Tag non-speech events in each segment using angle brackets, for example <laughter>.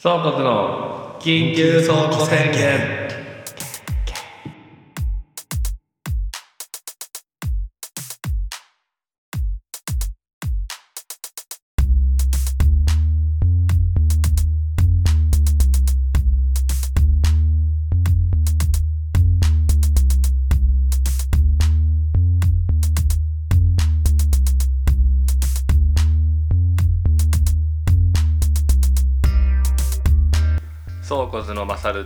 倉庫の緊急倉庫宣言。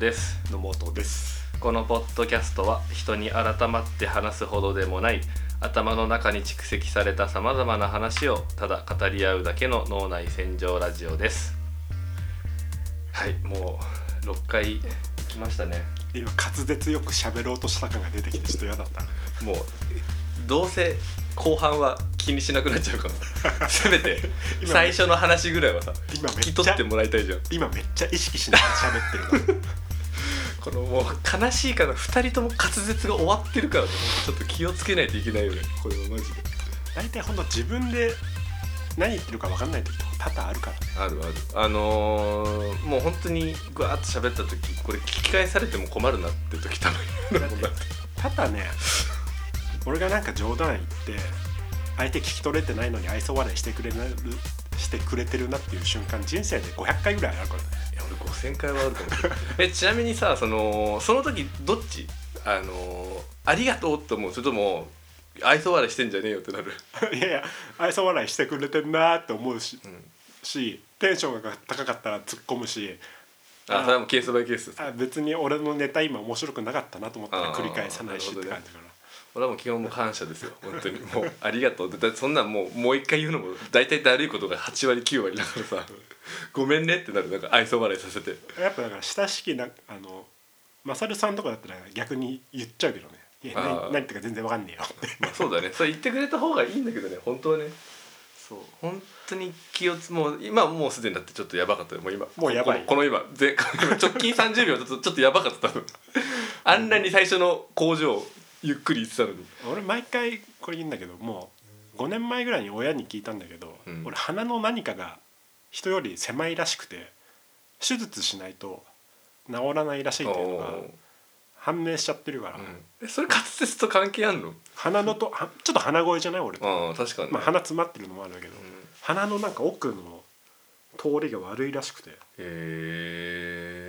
です。野本です。このポッドキャストは人に改まって話すほどでもない頭の中に蓄積されたさまざまな話をただ語り合うだけの脳内洗浄ラジオです。はいもう6回来ましたね。今滑舌よく喋ろうとした感が出てきてちょっと嫌だった。もうどうせ後半は気にしなくなっちゃうから <laughs> せめて今最初の話ぐらいはさ今め聞きっちゃ取ってもらいたいじゃん。今めっちゃ意識しながら喋ってるからこのもう悲しいから2人とも滑舌が終わってるからね。ちょっと気をつけないといけないよね。これはマジで。大体ほんと自分で何言ってるか分かんない時とか多々あるから。ねあるある。あのー、もう本当にぐわーっと喋った時これ聞き返されても困るなって時たまにあるもんだって。多々ね俺がなんか冗談言って相手聞き取れてないのに愛想笑いしてくれるしてくれてるなっていう瞬間人生で500回ぐらいあるから。ねいや俺5000回はあるかもしれないえちなみにさそのその時どっち？あのー、ありがとうって思う？それとも愛想笑いしてんじゃねえよってなる？<laughs> いやいや愛想笑いしてくれてんなって思うし,、ん。しテンションが高かったら突っ込むし。あそれはもうケースバイケースあ別に俺のネタ今面白くなかったなと思ったら繰り返さないしって感じだから。俺はもう基本もう感謝ですよ。本当に。もうありがとう。だそんなんもうもう一回言うのも大体だるいことが8割9割だからさ。ごめんねってなる。なんか愛想笑いさせて。やっぱだから親しきなあのマサルさんとかだったら逆に言っちゃうけどね「いや何何言ってか全然わかんねえよ」ってまあそうだね。それ言ってくれた方がいいんだけどね本当はねそう。本当に気をつもう今もうすでにだってちょっとやばかった。よもう今もうやばい。このこの今ぜ <laughs> 直近30秒ちょっとちょっとやばかった多分。あんなに最初の工場ゆっくり言ってたのに。俺毎回これ言うんだけどもう5年前ぐらいに親に聞いたんだけど、うん。俺鼻の何かが人より狭いらしくて手術しないと治らないらしいっていうのが判明しちゃってるから、うん。えそれ滑舌と関係あんの？鼻のとはちょっと鼻声じゃない俺と、確かにね、まあ、鼻詰まってるのもあるんだけど、うん。鼻のなんか奥の通りが悪いらしくて。へえ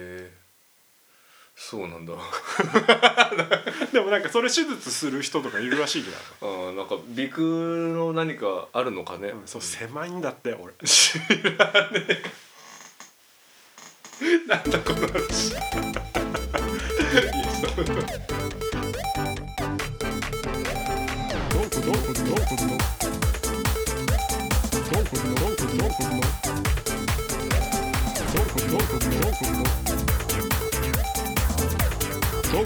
そうなんだ。<laughs> でもなんかそれ手術する人とかいるらしいじあーなんか鼻腔の何かあるのかね、ゃん、うん、そう狭いんだって俺。知らねえ。なんだこの話いや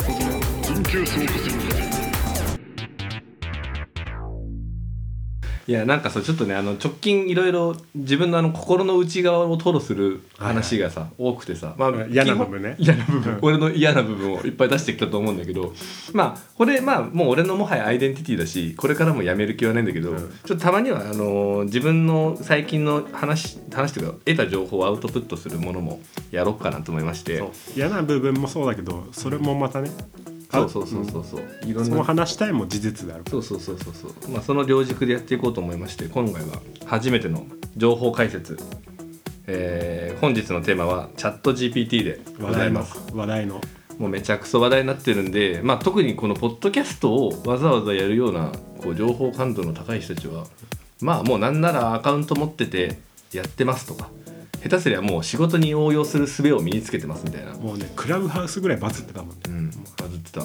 そういやなんかさちょっとねあの直近いろいろ自分のあの心の内側を吐露する話がさ、多くてさ、まあ、嫌な部分ね。嫌な部分。俺の嫌な部分をいっぱい出してきたと思うんだけどまあこれまあもう俺のもはやアイデンティティだしこれからもやめる気はないんだけど、うん。ちょっとたまにはあのー自分の最近の話話というか得た情報をアウトプットするものもやろうかなと思いまして。嫌な部分もそうだけどそれもまたねそうそうそうそうそう。いろんそのな話したいも事実である。そうそうそうそうそう、まあ、その両軸でやっていこうと思いまして今回は初めての情報解説、えー本日のテーマはチャット GPT でご話題のざいます。話題の。もうめちゃくそ話題になってるんで、まあ、特にこのポッドキャストをわざわざやるようなこう情報感度の高い人たちはまあもうなんならアカウント持っててやってますとか下手すりゃもう仕事に応用する術を身につけてますみたいな。もうねクラブハウスぐらいバズってたもんね。うん、バズってた。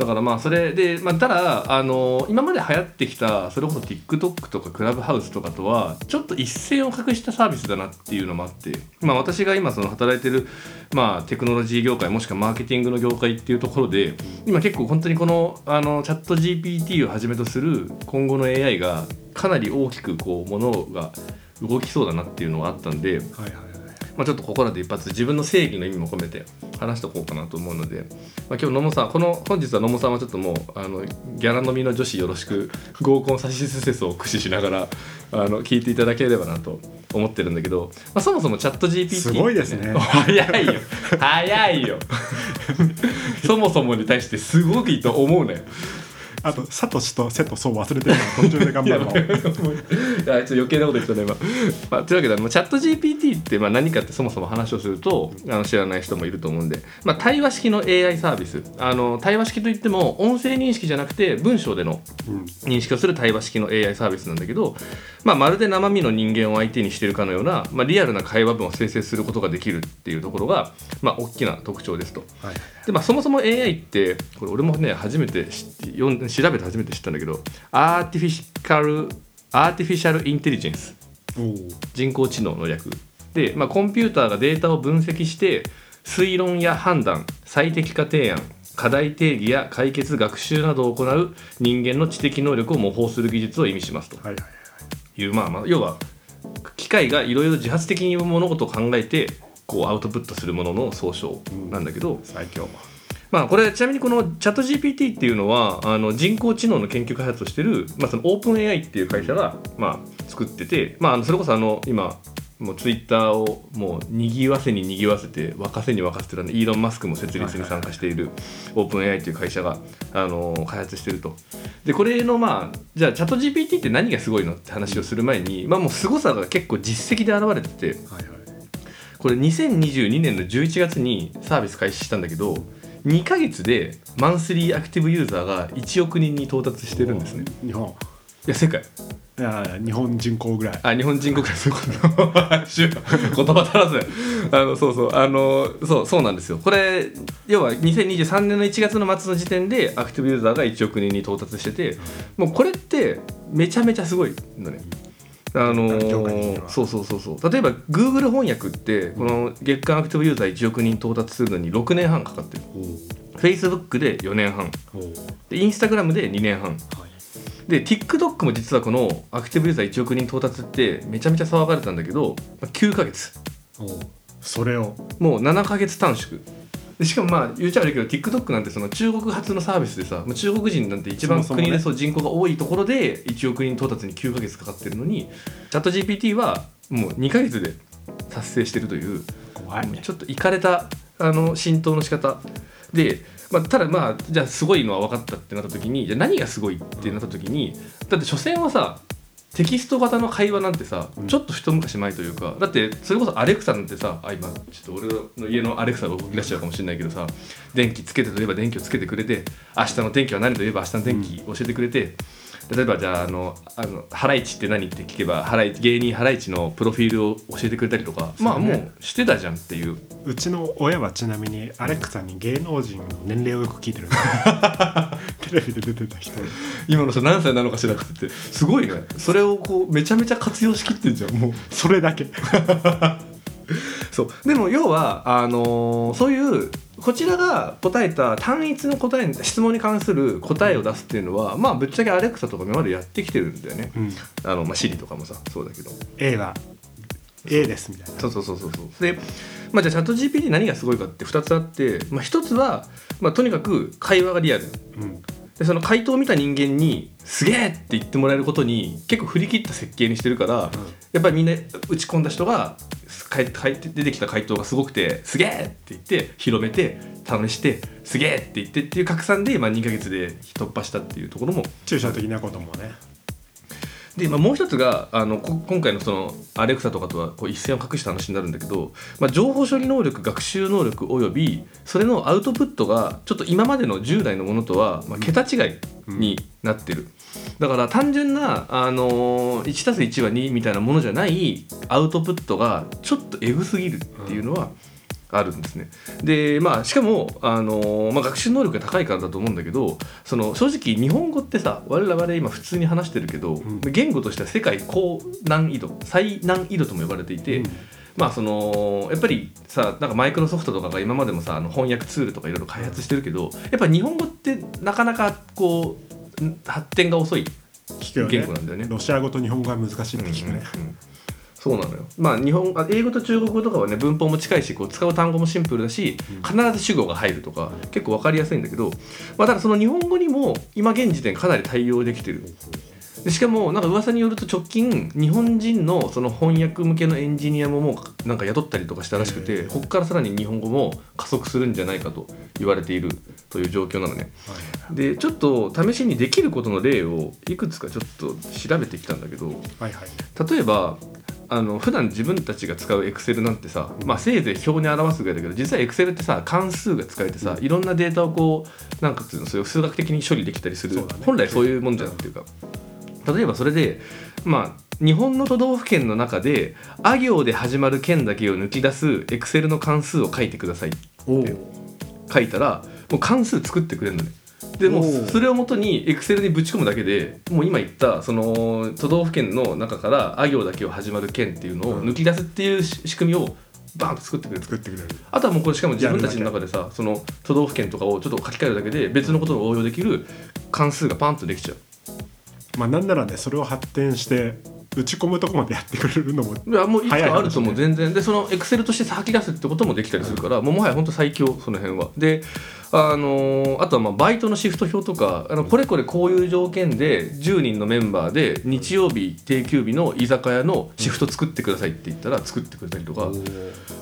だからまあそれで、まあ、ただあの今まで流行ってきたそれこそ TikTok とかクラブハウスとかとはちょっと一線を画したサービスだなっていうのもあって、まあ、私が今その働いてる、まあ、テクノロジー業界もしくはマーケティングの業界っていうところで今結構本当にこのあのチャット GPT をはじめとする今後の AI がかなり大きくこうものが動きそうだなっていうのがあったんで、はいはいはい。ままあ、ちょっとここらで一発自分の正義の意味も込めて話しておこうかなと思うので、まあ、今日野茂さんこの本日は野茂さんはちょっともうあのギャラ飲みの女子よろしく合コンサシスセスを駆使しながらあの聞いていただければなと思ってるんだけど、まあ、そもそもチャット GPT って、すごいですね。<laughs> 早いよ。早いよ。<laughs> そもそもに対してすごくいいと思うねあとサトシとセトそう忘れてるから途中で頑張るのいやちょっと余計なこと言ったね今、まあ、というわけでまあチャット GPT ってまあ何かってそもそも話をするとあの知らない人もいると思うんで、まあ、対話式の AI サービス。あの対話式といっても音声認識じゃなくて文章でのうん。認識をする対話式の AI サービスなんだけど、まあ、まるで生身の人間を相手にしているかのような、まあ、リアルな会話文を生成することができるっていうところが、まあ、大きな特徴ですと。はいでまあ、そもそも AI ってこれ俺もね初めて知って読ん調べて初めて知ったんだけどアーティフィシカルアー。ティフィシャルインテリジェンス人工知能の略。で、まあ、コンピューターがデータを分析して推論や判断最適化提案課題定義や解決学習などを行う人間の知的能力を模倣する技術を意味しますと。はいはい。いう、まあ、まあ要は機械がいろいろ自発的に物事を考えてこうアウトプットするものの総称なんだけど、最強まあこれちなみにこのチャット GPT っていうのはあの人工知能の研究開発をしてる、まあ、そのオープン AI っていう会社が、まあ、作ってて、まあそれこそあの今もうツイッターをもうにぎわせににぎわせて沸かせに沸かせてるあのイーロン・マスクも設立に参加しているオープン AI という会社があの開発してると。でこれのまあじゃあチャット GPT って何がすごいのって話をする前に、まあ、もう凄さが結構実績で現れてて。はいはいこれ2022年の11月にサービス開始したんだけど2ヶ月でマンスリーアクティブユーザーが1億人に到達してるんですね。日本。いや世界。いや日本人口ぐらい。あ日本人国そういうこと。<laughs> 言葉足らずあのそうそう。あのそうそうなんですよ。これ要は2023年の1月の末の時点でアクティブユーザーが1億人に到達しててもうこれってめちゃめちゃすごいのねあの業界的には。そうそうそうそう。例えば Google 翻訳ってこの月間アクティブユーザー1億人到達するのに6年半かかってる。お Facebook で4年半。で Instagram で2年半。はい。で TikTok も実はこのアクティブユーザー1億人到達ってめちゃめちゃ騒がれたんだけどまあ9ヶ月。それを。もう7ヶ月短縮でしかもまあ言っちゃ悪いけど TikTok なんてその中国発のサービスでさまあ中国人なんて一番国でそう人口が多いところで1億人到達に9ヶ月かかってるのにチャット GPT はもう2ヶ月で達成してるという怖いね。ちょっといかれたあの浸透の仕方。で、まあ、ただまあじゃあすごいのは分かったってなった時にじゃあ何がすごいってなった時にだって所詮はさテキスト型の会話なんてさ、うん。ちょっと一昔前というかだってそれこそアレクサなんてさあ今ちょっと俺の家のアレクサが動き出しちゃうかもしれないけどさ電気つけてといえば電気をつけてくれて明日の天気は何といえば明日の天気教えてくれて、例えばじゃああのあのハライチって何って聞けばハライチ芸人ハライチのプロフィールを教えてくれたりとか、まあもうしてたじゃんっていう。うちの親はちなみにアレクサに芸能人の年齢をよく聞いてる。<laughs> テレビで出てた人。今の人何歳なのかしらって。すごいね。それをこうめちゃめちゃ活用しきってんじゃんもう。それだけ。<laughs> そう。でも要はあのーそういうこちらが答えた単一の答えに質問に関する答えを出すっていうのはまあぶっちゃけアレクサとか今までやってきてるんだよね。うん。あのまあシリとかもさそうだけど。A は A ですみたいな。そうそうそうそうそう。で、まあ、じゃあチャット GPT 何がすごいかって2つあって、まあ、1つは、まあ、とにかく会話がリアル。うんでその回答を見た人間に「すげえ!」って言ってもらえることに結構振り切った設計にしてるから、やっぱりみんな打ち込んだ人がかいかい出てきた回答がすごくて「すげえ!」って言って広めて試して「すげえ!」って言ってっていう拡散で、まあ、2ヶ月で突破したっていうところも抽象的なこともねで、まあ、もう一つがあのこ今回のそのアレクサとかとはこう一線を画した話になるんだけど、まあ、情報処理能力学習能力およびそれのアウトプットがちょっと今までの従来のものとは、まあ、桁違いになってる、だから単純な、あのー、1+1 は2みたいなものじゃないアウトプットがちょっとエグすぎるっていうのはあるんですね。でまあしかも、あのーまあ、学習能力が高いからだと思うんだけどその正直日本語ってさ我々今普通に話してるけど、ん。言語としては世界高難易度最難易度とも呼ばれていて、うん。まあそのやっぱりさなんかマイクロソフトとかが今までもさあの翻訳ツールとかいろいろ開発してるけどやっぱ日本語ってなかなかこうん発展が遅い言語なんだよね。ロシア語と日本語は難しいって聞くね、うんうんうんそうなのよ。まあ日本あ英語と中国語とかはね文法も近いしこう使う単語もシンプルだし必ず主語が入るとか結構分かりやすいんだけど、まあ、ただその日本語にも今現時点かなり対応できてる。でしかもなんか噂によると直近日本人のその翻訳向けのエンジニアももうなんか雇ったりとかしたらしくてここからさらに日本語も加速するんじゃないかと言われているという状況なのね。でちょっと試しにできることの例をいくつかちょっと調べてきたんだけど例えばあの普段自分たちが使うエクセルなんてさ、まあ、せいぜい表に表すぐらいだけど実はエクセルってさ関数が使えてさいろんなデータをこうなんかっていうのそれを数学的に処理できたりする、ね。本来そういうもんじゃんっていうか例えばそれでまあ日本の都道府県の中で「あ行」で始まる県だけを抜き出すエクセルの関数を書いてくださいおお書いたらもう関数作ってくれるのねでもそれをもとにエクセルにぶち込むだけでもう今言ったその都道府県の中からあ行だけを始まる県っていうのを抜き出すっていうし仕組みをバーンと作ってくれる。作ってくれる。あとはもうこれしかも自分たちの中でさその都道府県とかをちょっと書き換えるだけで別のことを応用できる関数がパンとできちゃう。まあなんならねそれを発展して打ち込むとこまでやってくれるのもいやもういつかあると思う早い全然。でそのエクセルとして吐き出すってこともできたりするから、もうもはや本当最強その辺は。であのーあとはまあバイトのシフト表とかあのこれこれこういう条件で10人のメンバーで日曜日定休日の居酒屋のシフト作ってくださいって言ったら作ってくれたりとか、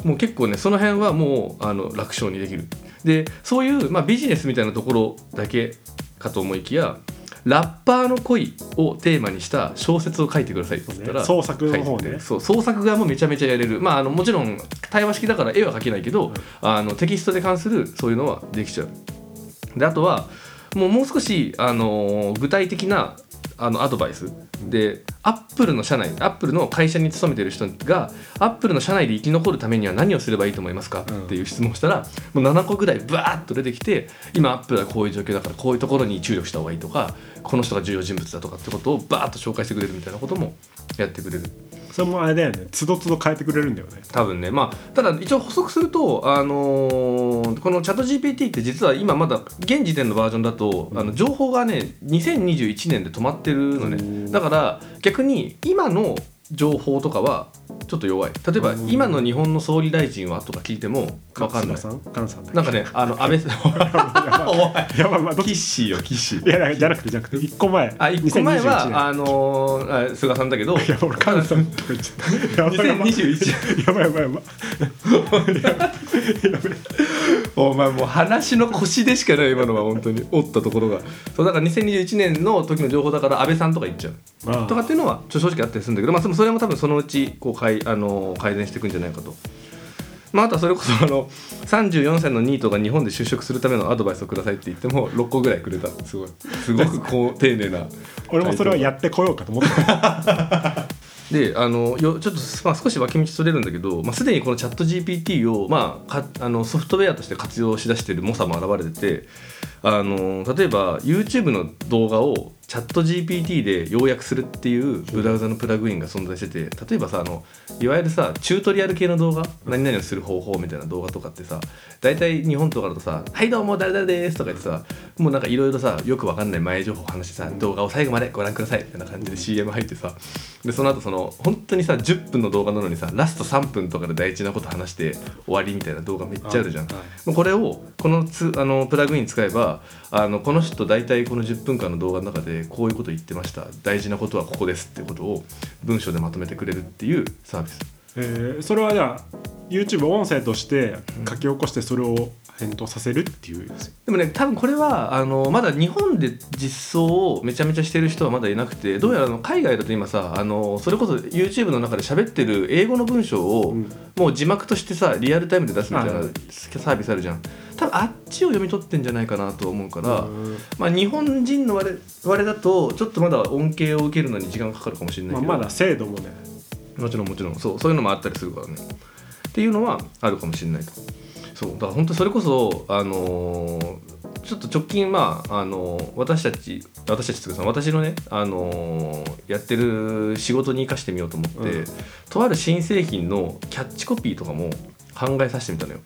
もう結構ねその辺はもうあの楽勝にできる。でそういう、まあ、ビジネスみたいなところだけかと思いきやラッパーの恋をテーマにした小説を書いてくださいって言ったら、ね。創作の方ね。そう創作側もめちゃめちゃやれる。まああのもちろん対話式だから絵は描けないけど、あのテキストで関するそういうのはできちゃう。であとはもうもう少し、あの具体的なあのアドバイス。でアップルの社内アップルの会社に勤めてる人がアップルの社内で生き残るためには何をすればいいと思いますか、うん。っていう質問をしたらもう7個ぐらいバーッと出てきて今アップルはこういう状況だからこういうところに注力した方がいいとかこの人が重要人物だとかってことをバーッと紹介してくれるみたいなこともやってくれるそれもあれだよね。つどつど変えてくれるんだよね。多分ね。まあただ一応補足すると、あのーこのチャット GPT って実は今まだ現時点のバージョンだと、あの情報がね2021年で止まってるのおねー。だから逆に今の情報とかはちょっと弱い。例えばうん。今の日本の総理大臣はとか聞いても分かんない。菅さん？なんかねあの安倍さん <laughs> お前いやまあキッシーよキッシー。いやじゃなくてじゃなくて一個前。あ1個前2021はあのーあ菅さんだけど。年いや俺菅さんとか言っちゃった。やばいやばい2021やばいやばいやばい。やばい <laughs> お前もう話の腰でしかない今のは本当に。折ったところが。そうだから2021年の時の情報だから安倍さんとか言っちゃう。まあ。とかっていうのはちょ正直あったりするんだけど、まあ、それも多分そのうちこうかいあの改善していくんじゃないかと。まあ、あとはそれこそあの34歳のニートが日本で就職するためのアドバイスをくださいって言っても6個ぐらいくれた。すごい。すごくこう丁寧な。俺もそれはやってこようかと思ってた。<laughs> であのよちょっと、まあ、少し脇道それるんだけど、まあ、すでにこのチャット GPT を、まあ、かあのソフトウェアとして活用しだしている猛者も現れててあの例えば YouTube の動画をチャット GPT で要約するっていうブラウザのプラグインが存在してて例えばさあのいわゆるさチュートリアル系の動画何々をする方法みたいな動画とかってさ大体日本とかだとさ「はいどうも誰々です」とか言ってさもうなんかいろいろさよくわかんない前情報を話してさ動画を最後までご覧くださいみたいな感じで CM 入ってさでその後その本当にさ10分の動画なのにさラスト3分とかで大事なこと話して終わりみたいな動画めっちゃあるじゃん。これをこのつあのプラグイン使えばあのこの人大体この10分間の動画の中でこういうこと言ってました。大事なことはここですっていうことを文章でまとめてくれるっていうサービス。えー。それはじゃあ YouTube 音声として書き起こしてそれを返答させるっていう。でもね多分これはあのまだ日本で実装をめちゃめちゃしてる人はまだいなくてどうやらあの海外だと今さあのそれこそ YouTube の中で喋ってる英語の文章を、うん。もう字幕としてさリアルタイムで出すみたいなはいサービスあるじゃん。多分あっちを読み取ってんじゃないかなと思うから、うん。まあ、日本人の我々だとちょっとまだ恩恵を受けるのに時間かかるかもしれないまあ、けど、まだ精度もね。もちろんもちろん。そうそういうのもあったりするからね。っていうのはあるかもしれないとそうだから本当それこそあのーちょっと直近まああのー私たち私たちというか私のねあのーやってる仕事に生かしてみようと思って、うん。とある新製品のキャッチコピーとかも考えさせてみたのよ。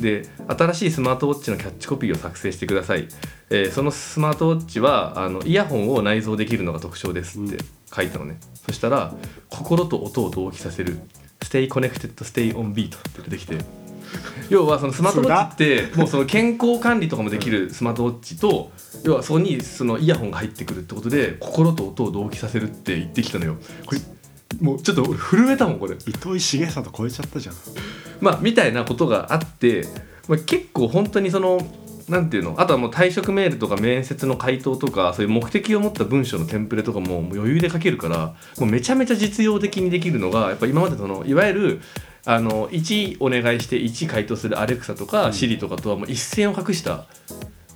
で新しいスマートウォッチのキャッチコピーを作成してください、えーそのスマートウォッチはあのイヤホンを内蔵できるのが特徴ですって書いたのね、そしたら心と音を同期させる Stay connected, stay on beat って出てきて要はそのスマートウォッチってもうその健康管理とかもできるスマートウォッチと要はそこにそのイヤホンが入ってくるってことで心と音を同期させるって言ってきたのよ。これもうちょっと俺震えたもんこれ。糸井重里超えちゃったじゃん。まあみたいなことがあって、まあ、結構本当にそのなんていうの？あとはもう退職メールとか面接の回答とかそういう目的を持った文章のテンプレとかももう余裕で書けるからもうめちゃめちゃ実用的にできるのがやっぱ今までそのいわゆるあの1お願いして1回答するアレクサとか Siri とかとはもう一線を画した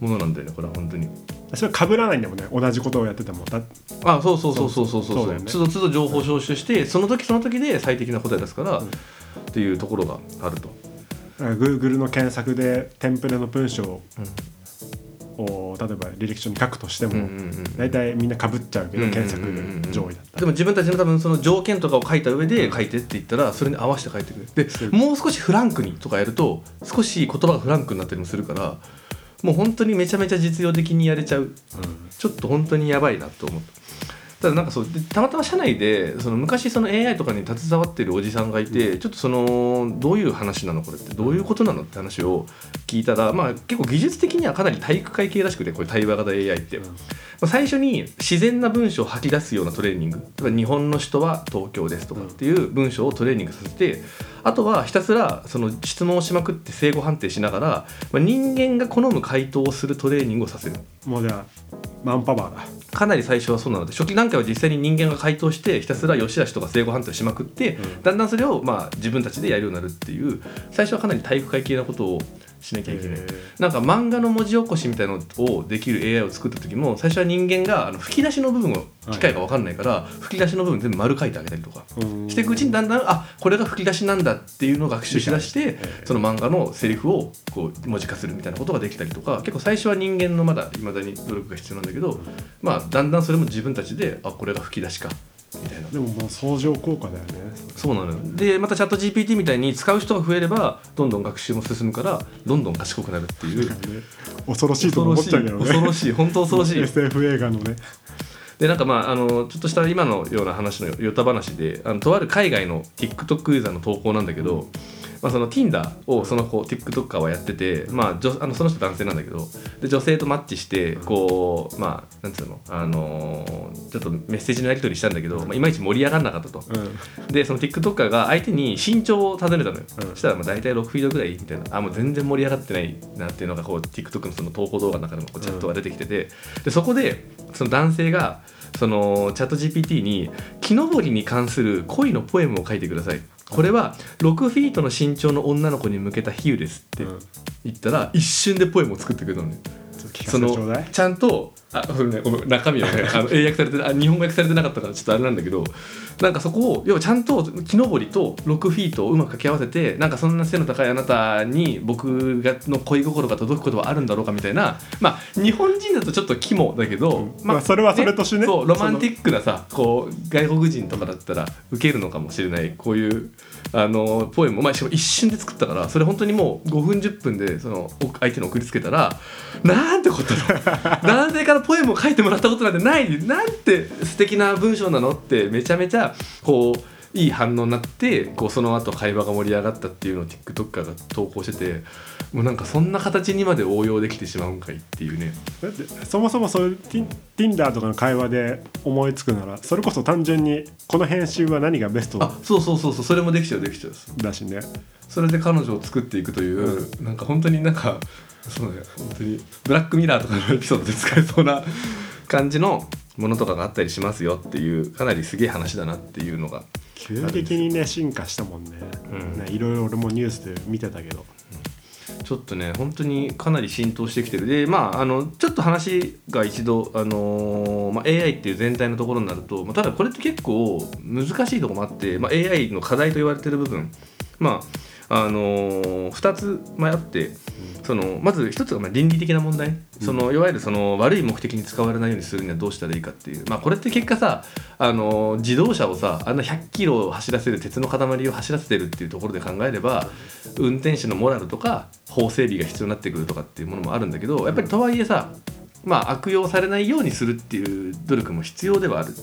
ものなんだよねこれは本当に。それ被らないんだもんね同じことをやっててもだあそうそうそうそうそうそうそうだよねつどつど情報収集してその時その時で最適な答え出すから、っていうところがあると。Google の検索でテンプレの文章を例えば履歴書に書くとしても、うんうんうん大体みんな被っちゃうけど、うん検索上位だったでも自分たちの多分その条件とかを書いた上で書いてって言ったらそれに合わせて書いてくれるでもう少しフランクにとかやると少し言葉がフランクになったりもするからもう本当にめちゃめちゃ実用的にやれちゃう。ちょっと本当にやばいなと思ったただなんかそうでたまたま社内でその昔その AI とかに携わってるおじさんがいて、ちょっとそのどういう話なのこれってどういうことなのって話を聞いたら、まあ、結構技術的にはかなり体育会系らしくてこれ対話型 AI って、まあ、最初に自然な文章を吐き出すようなトレーニング。例えば日本の首都は東京ですとかっていう文章をトレーニングさせてあとはひたすらその質問をしまくって正誤判定しながら、まあ、人間が好む回答をするトレーニングをさせる。もうじゃあマンパワーだ。かなり最初はそうなので初期段階は実際に人間が回答してひたすら良し悪しとか正誤判定をしまくって、うん。だんだんそれをまあ自分たちでやるようになるっていう最初はかなり体育会系なことをしなきゃいけない。なんか漫画の文字起こしみたいなのをできる AI を作った時も最初は人間があの吹き出しの部分を機械が分かんないから、吹き出しの部分全部丸書いてあげたりとかうん。していくうちにだんだんあこれが吹き出しなんだっていうのを学習しだしてその漫画のセリフをこう文字化するみたいなことができたりとか結構最初は人間のまだいまだに努力が必要なんだけど、まあだんだんそれも自分たちであこれが吹き出しかみたいな。でももう相乗効果だよね。そうなのよ。でまたチャット GPT みたいに使う人が増えればどんどん学習も進むからどんどん賢くなるっていう。<laughs> 恐ろしいと思っちゃうけどね。恐ろしい。本当恐ろしい。SF 映画のね。でなんかまああのちょっとした今のような話のヨタ話であのとある海外の TikTok ユーザーの投稿なんだけど、まあ、その Tinder をその子 TikToker はやってて、まあ、女あのその人男性なんだけどで女性とマッチしてこうまあなんつうの、あのーちょっとメッセージのやり取りしたんだけど、まあ、いまいち盛り上がらなかったと。うん。でその TikToker が相手に身長を尋ねたのよ、うん。そしたらまあ大体6フィートぐらいみたいな。あもう全然盛り上がってないなっていうのがこう TikTok のその投稿動画の中でもこうチャットが出てきてて、でそこでその男性がそのチャット GPT に木登りに関する恋のポエムを書いてくださいこれは6フィートの身長の女の子に向けた比喩ですってうん。言ったら一瞬でポエムを作ってくれたのねそのちゃんとあそれねごめん中身はね <laughs> あの英訳されてあ日本語訳されてなかったからちょっとあれなんだけどなんかそこを要はちゃんと木登りと6フィートをうまく掛け合わせてなんかそんな背の高いあなたに僕がの恋心が届くことはあるんだろうかみたいなまあ日本人だとちょっと肝だけど、まあそれはそれとしてねそうロマンティックなさこう外国人とかだったら受けるのかもしれないこういうあのポエムを、まあ、一瞬で作ったからそれ本当にもう5分10分でそのお相手に送りつけたらなんてことだ男性からポエムを書いてもらったことなんてない？なんて素敵な文章なの？ってめちゃめちゃこういい反応になってこうその後会話が盛り上がったっていうのを TikToker が投稿しててもうなんかそんな形にまで応用できてしまうんかいっていうね。だってそもそもそういう Tin- Tinder とかの会話で思いつくならそれこそ単純にこの編集は何がベストあそうそうそうそうそれもできちゃうできちゃう。だしね。それで彼女を作っていくという、なんか本当になんかそうね本当にブラックミラーとかのエピソードで使えそうな感じのものとかがあったりしますよっていうかなりすげえ話だなっていうのが急激にね進化したもんね,、うん。ねいろいろ俺もニュースで見てたけど。ちょっとね本当にかなり浸透してきてる。でまああのちょっと話が一度、あのーまあ、AI っていう全体のところになると、まあ、ただこれって結構難しいところもあって、まあ、AI の課題と言われてる部分。まああのー、2つ前あってそのまず1つがまあ倫理的な問題、そのいわゆるその悪い目的に使われないようにするにはどうしたらいいかっていう、まあ、これって結果さ、あのー自動車をさあんな100キロ走らせる鉄の塊を走らせてるっていうところで考えれば運転手のモラルとか法整備が必要になってくるとかっていうものもあるんだけどやっぱりとはいえさまあ悪用されないようにするっていう努力も必要ではある。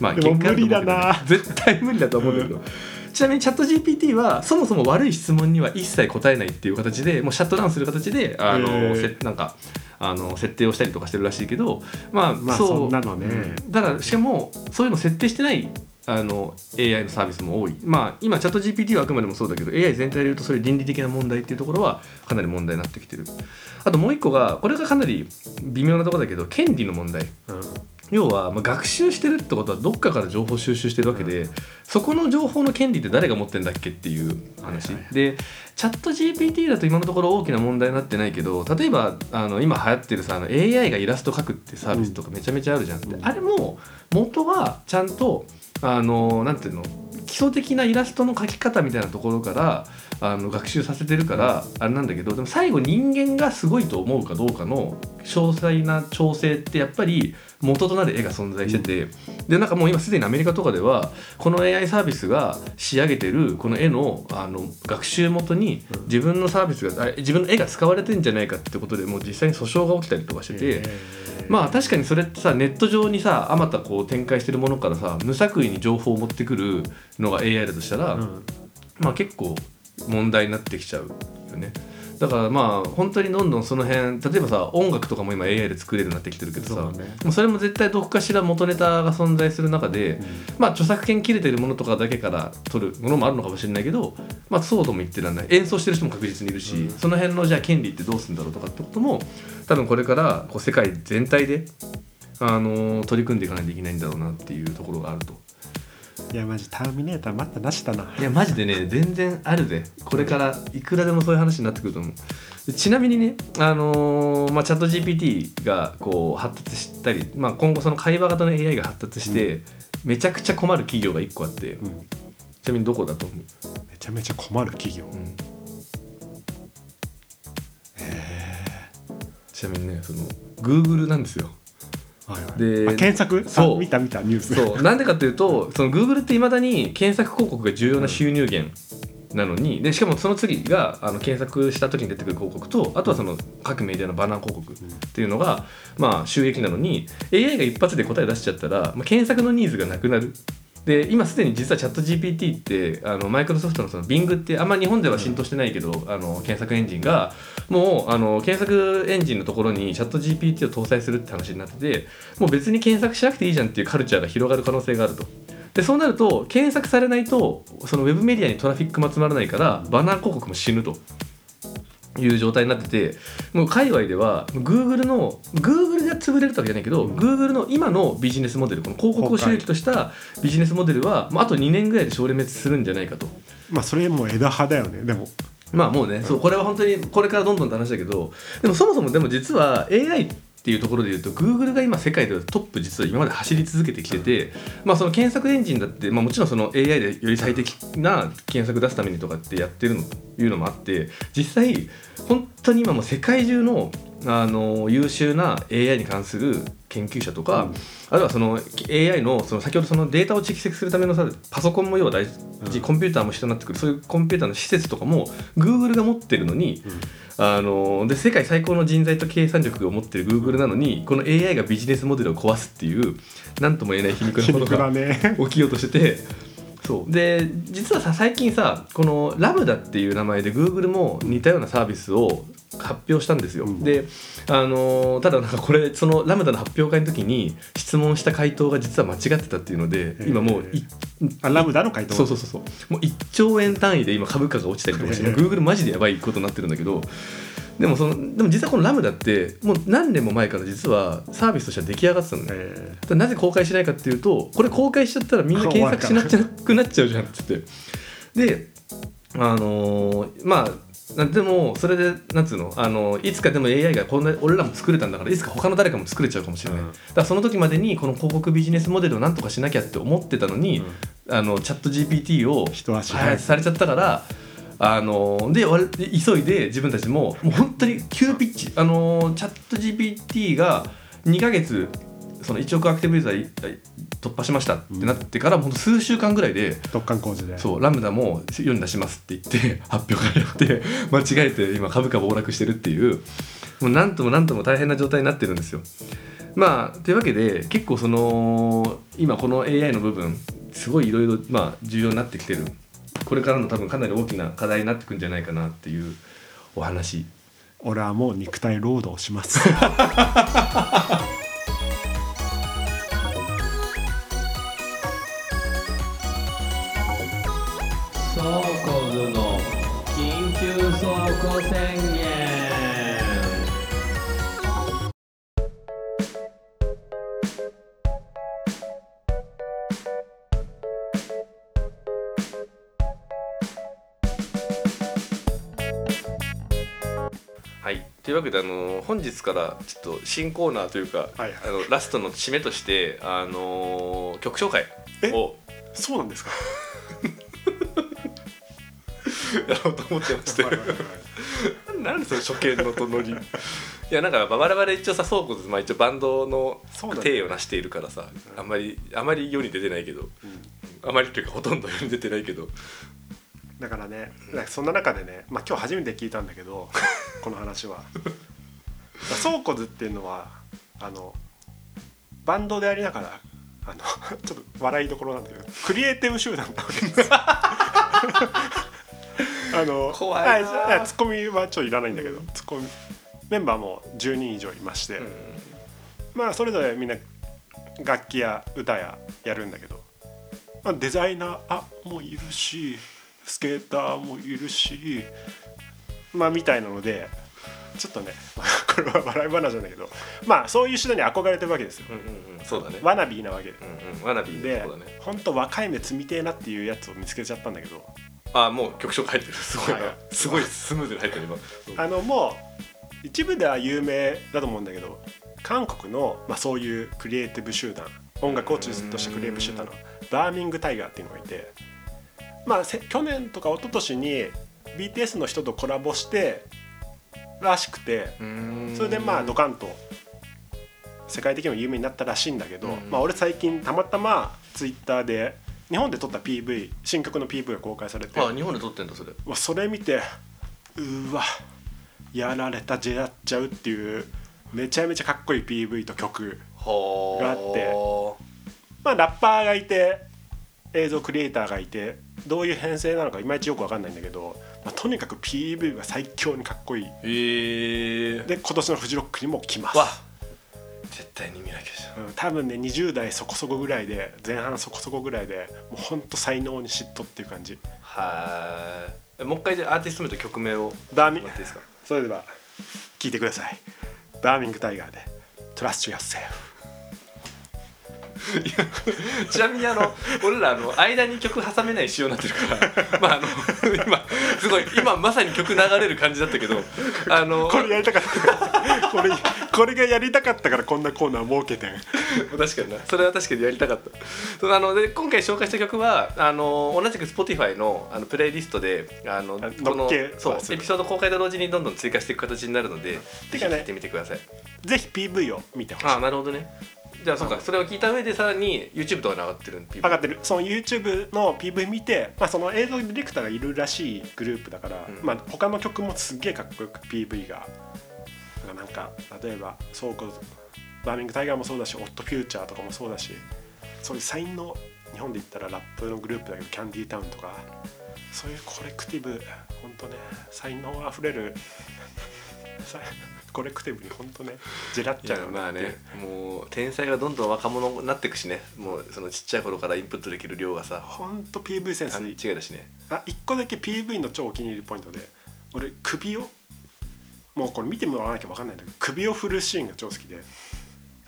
まあ、でも限界あると思うけどね無理だな絶対無理だと思うんだけど、ちなみにチャット GPT はそもそも悪い質問には一切答えないっていう形でもうシャットダウンする形であの、せなんかあの設定をしたりとかしてるらしいけどまあ、まあそんなのね。うん。だからしかもそういうの設定してないあの AI のサービスも多い。まあ今チャット GPT はあくまでもそうだけど AI 全体で言うとそういう倫理的な問題っていうところはかなり問題になってきてる。あともう一個がこれがかなり微妙なところだけど権利の問題。うん要は、まあ、学習してるってことはどっかから情報収集してるわけで、そこの情報の権利って誰が持ってんだっけっていう話、はいはい。でチャット GPT だと今のところ大きな問題になってないけど例えばあの今流行ってるさあの AI がイラスト描くってサービスとかめちゃめちゃあるじゃん、でうん。あれも元はちゃんとあのなんていうの基礎的なイラストの描き方みたいなところからあの学習させてるからあれなんだけどでも最後人間がすごいと思うかどうかの詳細な調整ってやっぱり元となる絵が存在してて、でなんかもう今すでにアメリカとかではこの AI サービスが仕上げてるこの絵のあの学習元に自分のサービスがあ自分の絵が使われてんじゃないかってことでもう実際に訴訟が起きたりとかしてて。えーまあ確かにそれってさネット上にさあまたこう展開してるものからさ無作為に情報を持ってくるのが AI だとしたら、うんまあ結構問題になってきちゃうよね。だからまあ本当にどんどんその辺例えばさ音楽とかも今 AI で作れるようになってきてるけどさそね。もうそれも絶対どこかしら元ネタが存在する中で、まあ著作権切れてるものとかだけから取るものもあるのかもしれないけど、まあ、そうとも言ってらんない。演奏してる人も確実にいるし、うん。その辺のじゃあ権利ってどうするんだろうとかってことも多分これからこう世界全体で、あのー取り組んでいかないといけないんだろうなっていうところがあると。いやマジターミネーター待ったなしだな。いやマジでね全然あるぜ。これからいくらでもそういう話になってくると思う。でちなみにねあのーまあ、チャット GPT がこう発達したり、まあ、今後その会話型の AI が発達して、めちゃくちゃ困る企業が1個あって、うん。ちなみにどこだと思う、めちゃめちゃ困る企業。うん。ちなみにねその Google なんですよはいはい。であ検索？そう。あ見た見たニュース。そう。なんでかっていうとその Google っていまだに検索広告が重要な収入源なのにでしかもその次があの検索した時に出てくる広告とあとはその各メディアのバナー広告っていうのが、まあ、収益なのに AI が一発で答え出しちゃったら、まあ、検索のニーズがなくなる。で今すでに実はチャット GPT ってあのマイクロソフトのその Bing ってあんま日本では浸透してないけど、あの検索エンジンがもうあの検索エンジンのところにチャット GPT を搭載するって話になっててもう別に検索しなくていいじゃんっていうカルチャーが広がる可能性があると。でそうなると検索されないとそのウェブメディアにトラフィックも集まらないからバナー広告も死ぬという状態になっててもう界隈では Google の Google が潰れるわけじゃないけど、うん Google の今のビジネスモデルこの広告を収益としたビジネスモデルは、まあ、あと2年ぐらいで省滅するんじゃないかと。まあそれも枝葉だよねでもまあもうね、そうこれは本当にこれからどんどんって話だけどでもそもそもでも実は AI っていうところで言うと Google が今世界でトップ実は今まで走り続けてきてて、まあその検索エンジンだって、まあ、もちろんその AI でより最適な検索出すためにとかってやってるのというのもあって実際本当に今もう世界中のあの優秀な AI に関する研究者とか、うん。あるいはその AI のその先ほどそのデータを蓄積するためのさパソコンも要は大事、うん。コンピューターも必要になってくる。そういうコンピューターの施設とかも Google が持ってるのに、あので世界最高の人材と計算力を持ってる Google なのにこの AI がビジネスモデルを壊すっていう何とも言えない皮肉皮なことが起きようとしててそう。で実はさ最近さこのラムダっていう名前で Google も似たようなサービスを発表したんですよ、うん。であのーただなんかこれそのラムダの発表会の時に質問した回答が実は間違ってたっていうので今もういあラムダの回答？そうそうそうそう。もう1兆円単位で今株価が落ちたりとかして、ええ Google マジでやばいことになってるんだけどでもそのでも実はこのラムダってもう何年も前から実はサービスとしては出来上がってたのね、なぜ公開しないかっていうとこれ公開しちゃったらみんな検索しなくなっちゃうじゃんっつって。であのーまあなでもそれでなんつうの、あのいつかでも AI がこんな俺らも作れたんだからいつか他の誰かも作れちゃうかもしれない、うん。だからその時までにこの広告ビジネスモデルをなんとかしなきゃって思ってたのに、うん。あのチャット GPT を開発されちゃったからあので急いで自分たちももう本当に急ピッチ。あのチャット GPT が2ヶ月その1億アクティブユーザー突破しましたってなってから、ほんと数週間ぐらいで突貫工事で。そうラムダも世に出しますって言って <laughs> 発表がやって <laughs> 間違えて今株価暴落してるっていうもう何とも何とも大変な状態になってるんですよ。まあというわけで結構その今この AI の部分すごいいろいろまあ重要になってきてる。これからの多分かなり大きな課題になってくんじゃないかなっていうお話。俺はもう肉体労働します <laughs> 急倉庫宣言はい、というわけであの本日からちょっと新コーナーというか、はいあのラストの締めとしてあの曲紹介を。そうなんですか？<laughs> やろうと思ってまして。はいはいはい <laughs> なんでその初見のとノリいやなんか我々一応さ倉庫図、まあ、一応バンドの体をなしているからさあんまりあまり世に出てないけどうん。あまりというかほとんど世に出てないけど。だからねなんかそんな中でね、まあ、今日初めて聞いたんだけど <laughs> この話は。倉庫図っていうのはあのバンドでありながらあのちょっと笑いどころなんだけどクリエイティブ集団なわけです <laughs> あの怖いな。はいツッコミはちょっといらないんだけどツッコミメンバーも10人以上いまして、まあそれぞれみんな楽器や歌ややるんだけど、まあ、デザイナーあもういるしスケーターもいるしまあみたいなのでちょっとね <laughs> これは笑い話なんだけどまあそういう手段に憧れてるわけですよ。うんうんうんそうだね。ワナビーなわけ。でうんうんワナビーでね。ほんと若い目積みてえなっていうやつを見つけちゃったんだけどあもう曲紹介入ってる。すごいな、はい。すごいスムーズに入ってる今。あのもう一部では有名だと思うんだけど韓国の、まあ、そういうクリエイティブ集団音楽を中心としたクリエイティブ集団のバーミングタイガーっていうのがいてまあせ去年とか一昨年に BTS の人とコラボしてらしくてそれでまあドカンと世界的にも有名になったらしいんだけど、うん。まあ、俺最近たまたまツイッターで日本で撮った PV 新曲の PV が公開されて。あ日本で撮ってんだそれ。うわそれ見てうわやられたジェラっちゃうっていうめちゃめちゃかっこいい PV と曲はがあって。まあラッパーがいて映像クリエイターがいてどういう編成なのかいまいちよく分かんないんだけど、まあ、とにかく PV が最強にかっこいい。へえ。で今年のフジロックにも来ます。わ絶対に見なきゃじゃん。うん多分ね20代そこそこぐらいで前半そこそこぐらいでもうほんと才能に嫉妬っていう感じ。はい。もう一回じゃあアーティスト名と曲名をバーミもらっていいですか？それでは聞いてください。バーミングタイガーで Trust Yourself ちなみにあの俺らあの間に曲挟めない仕様になってるから <laughs> まああの今すごい今まさに曲流れる感じだったけどあのこれやりたかった。これこれがやりたかったからこんなコーナー設けてん。確かにな。それは確かにやりたかった。そうあので今回紹介した曲はあの同じく Spotify のあのプレイリストであのあこのそうエピソード公開と同時にどんどん追加していく形になるのでぜひてかね聞いてみてください。ぜひ PV を見てほしい。ああなるほどねじゃあそうかそれを聞いた上でさらに YouTube とかに上がってる PV 上がってる。その YouTube の PV 見て、まあ、その映像ディレクターがいるらしいグループだから、うん。まあ、他の曲もすっげえかっこよく PV が。だからなんか例えばそうこバーミングタイガーもそうだしオットフューチャーとかもそうだしそういう才能日本で言ったらラップのグループだけどキャンディータウンとかそういうコレクティブ本当ね才能あふれるさコレクティブに本当ね。ジェラっいちゃうよやまあね。もう天才がどんどん若者になっていくしね。もうそのちっちゃい頃からインプットできる量がさ。本当 PV センス違い。だしね。あ一個だけ PV の超お気に入りポイントで俺首をもうこれ見てもらわなきゃ分かんないんだけど首を振るシーンが超好きで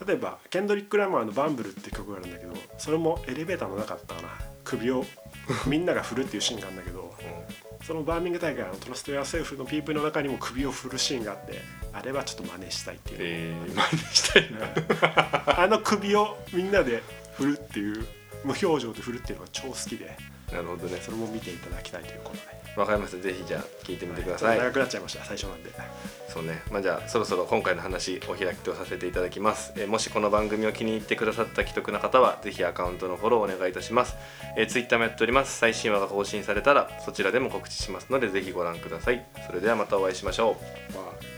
例えばケンドリック・ラマーの「バンブル」って曲があるんだけどそれもエレベーターの中だったかな。首をみんなが振るっていうシーンがあるんだけどそのバーミング大会のトラスト・ヤーセルフの PV の中にも首を振るシーンがあってあれはちょっと真似したいっていう、えー、真似したいな。<laughs> あの首をみんなで振るっていう無表情で振るっていうのが超好きでなるほどね。それも見ていただきたいということでわかりました。ぜひじゃあ聞いてみてください、と長くなっちゃいました。最初なんで。そうね。まあじゃあそろそろ今回の話お開きとさせていただきます、えーもしこの番組を気に入ってくださった既得な方はぜひアカウントのフォローお願いいたします、えー、Twitter もやっております。最新話が更新されたらそちらでも告知しますのでぜひご覧ください。それではまたお会いしましょう。まあ